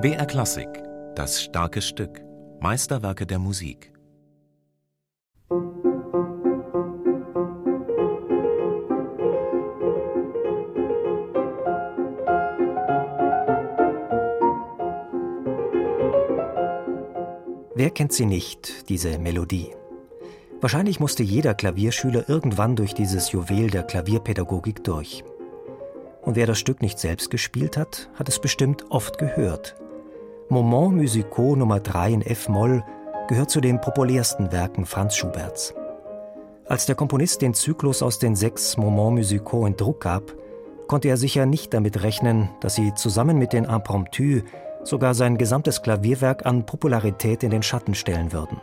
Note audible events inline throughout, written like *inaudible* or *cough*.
BR Klassik, das starke Stück, Meisterwerke der Musik. Wer kennt sie nicht, diese Melodie? Wahrscheinlich musste jeder Klavierschüler irgendwann durch dieses Juwel der Klavierpädagogik durch. Und wer das Stück nicht selbst gespielt hat, hat es bestimmt oft gehört. Moment Musicaux Nummer 3 in F-Moll gehört zu den populärsten Werken Franz Schuberts. Als der Komponist den Zyklus aus den sechs Moment Musicaux in Druck gab, konnte er sicher nicht damit rechnen, dass sie zusammen mit den Impromptus sogar sein gesamtes Klavierwerk an Popularität in den Schatten stellen würden.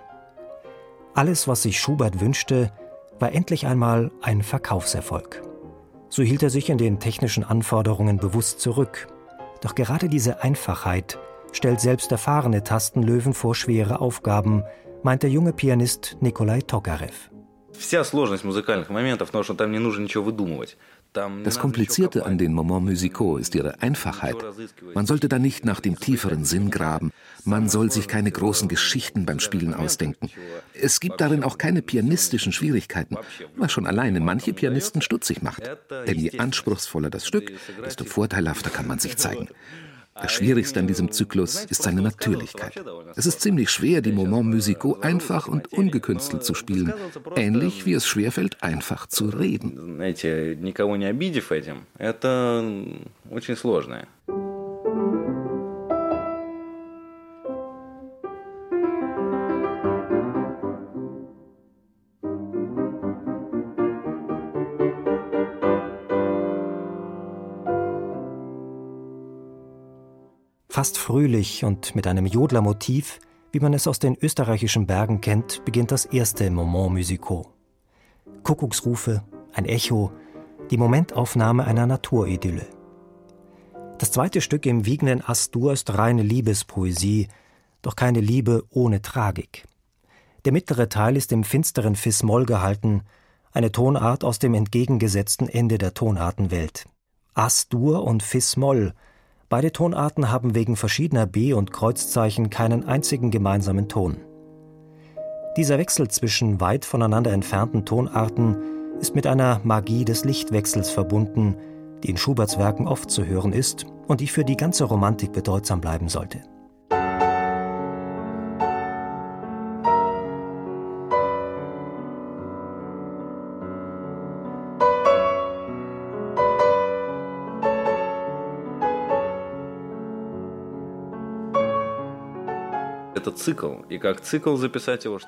Alles, was sich Schubert wünschte, war endlich einmal ein Verkaufserfolg. So hielt er sich in den technischen Anforderungen bewusst zurück. Doch gerade diese Einfachheit stellt selbst erfahrene Tastenlöwen vor schwere Aufgaben, meint der junge Pianist Nikolai Tokarev. Das Komplizierte an den Moments musicaux ist ihre Einfachheit. Man sollte da nicht nach dem tieferen Sinn graben. Man soll sich keine großen Geschichten beim Spielen ausdenken. Es gibt darin auch keine pianistischen Schwierigkeiten, was schon alleine manche Pianisten stutzig macht. Denn je anspruchsvoller das Stück, desto vorteilhafter kann man sich *laughs* zeigen. Das Schwierigste an diesem Zyklus ist seine Natürlichkeit. Es ist ziemlich schwer, die Moments musicaux einfach und ungekünstelt zu spielen, ähnlich wie es schwerfällt, einfach zu reden. Fast fröhlich und mit einem Jodlermotiv, wie man es aus den österreichischen Bergen kennt, beginnt das erste Moment Musicaux. Kuckucksrufe, ein Echo, die Momentaufnahme einer Naturidylle. Das zweite Stück im wiegenden Astur ist reine Liebespoesie, doch keine Liebe ohne Tragik. Der mittlere Teil ist im finsteren Fis-Moll gehalten, eine Tonart aus dem entgegengesetzten Ende der Tonartenwelt. Astur und Fis-Moll – Beide Tonarten haben wegen verschiedener B- und Kreuzzeichen keinen einzigen gemeinsamen Ton. Dieser Wechsel zwischen weit voneinander entfernten Tonarten ist mit einer Magie des Lichtwechsels verbunden, die in Schuberts Werken oft zu hören ist und die für die ganze Romantik bedeutsam bleiben sollte.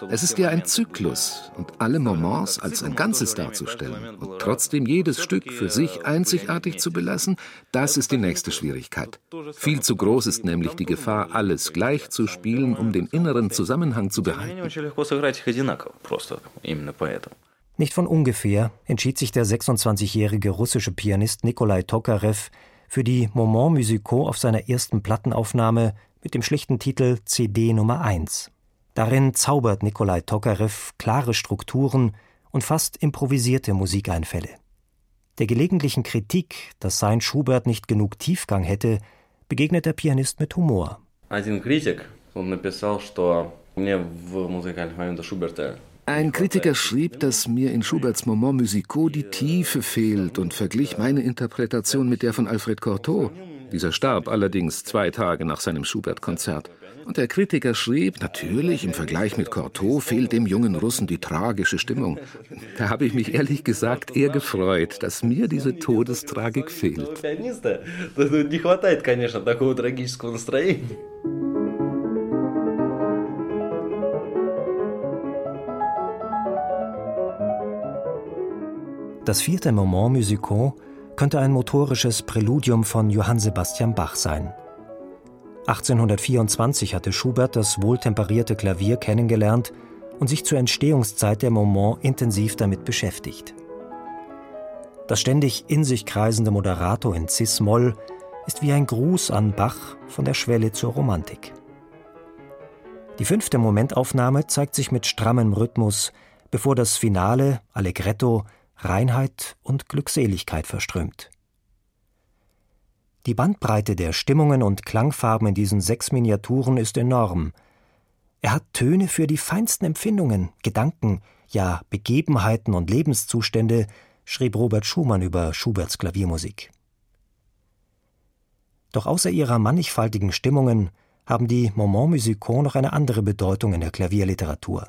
Es ist ja ein Zyklus und alle Moments als ein Ganzes darzustellen. und trotzdem jedes Stück für sich einzigartig zu belassen, das ist die nächste Schwierigkeit. Viel zu groß ist nämlich die Gefahr, alles gleich zu spielen, um den inneren Zusammenhang zu behalten. Nicht von ungefähr entschied sich der 26-jährige russische Pianist Nikolai Tokarev für die Moments musicaux auf seiner ersten Plattenaufnahme mit dem schlichten Titel CD Nummer 1. Darin zaubert Nikolai Tokarev klare Strukturen und fast improvisierte Musikeinfälle. Der gelegentlichen Kritik, dass sein Schubert nicht genug Tiefgang hätte, begegnet der Pianist mit Humor. Ein Kritiker schrieb, dass mir in Schuberts Moments musicaux die Tiefe fehlt und verglich meine Interpretation mit der von Alfred Cortot. Dieser starb allerdings zwei Tage nach seinem Schubert-Konzert. Und der Kritiker schrieb, natürlich, im Vergleich mit Cortot fehlt dem jungen Russen die tragische Stimmung. Da habe ich mich ehrlich gesagt eher gefreut, dass mir diese Todestragik fehlt. Das vierte Moment Musicaux könnte ein motorisches Präludium von Johann Sebastian Bach sein. 1824 hatte Schubert das wohltemperierte Klavier kennengelernt und sich zur Entstehungszeit der Moment intensiv damit beschäftigt. Das ständig in sich kreisende Moderato in Cis-Moll ist wie ein Gruß an Bach von der Schwelle zur Romantik. Die fünfte Momentaufnahme zeigt sich mit strammem Rhythmus, bevor das Finale, Allegretto, Reinheit und Glückseligkeit verströmt. Die Bandbreite der Stimmungen und Klangfarben in diesen sechs Miniaturen ist enorm. Er hat Töne für die feinsten Empfindungen, Gedanken, ja Begebenheiten und Lebenszustände, schrieb Robert Schumann über Schuberts Klaviermusik. Doch außer ihrer mannigfaltigen Stimmungen haben die Moments musicaux noch eine andere Bedeutung in der Klavierliteratur.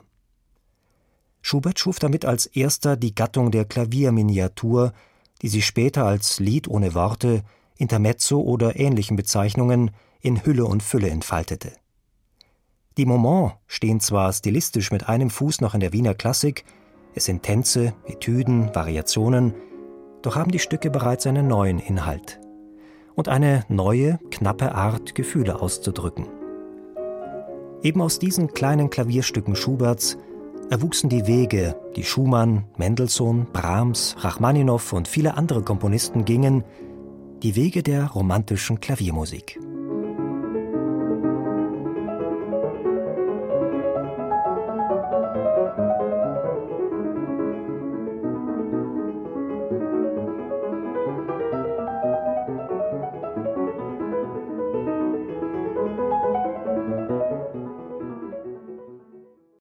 Schubert schuf damit als erster die Gattung der Klavierminiatur, die sich später als Lied ohne Worte, Intermezzo oder ähnlichen Bezeichnungen in Hülle und Fülle entfaltete. Die Moments stehen zwar stilistisch mit einem Fuß noch in der Wiener Klassik, es sind Tänze, Etüden, Variationen, doch haben die Stücke bereits einen neuen Inhalt und eine neue, knappe Art, Gefühle auszudrücken. Eben aus diesen kleinen Klavierstücken Schuberts erwuchsen die Wege, die Schumann, Mendelssohn, Brahms, Rachmaninow und viele andere Komponisten gingen, die Wege der romantischen Klaviermusik.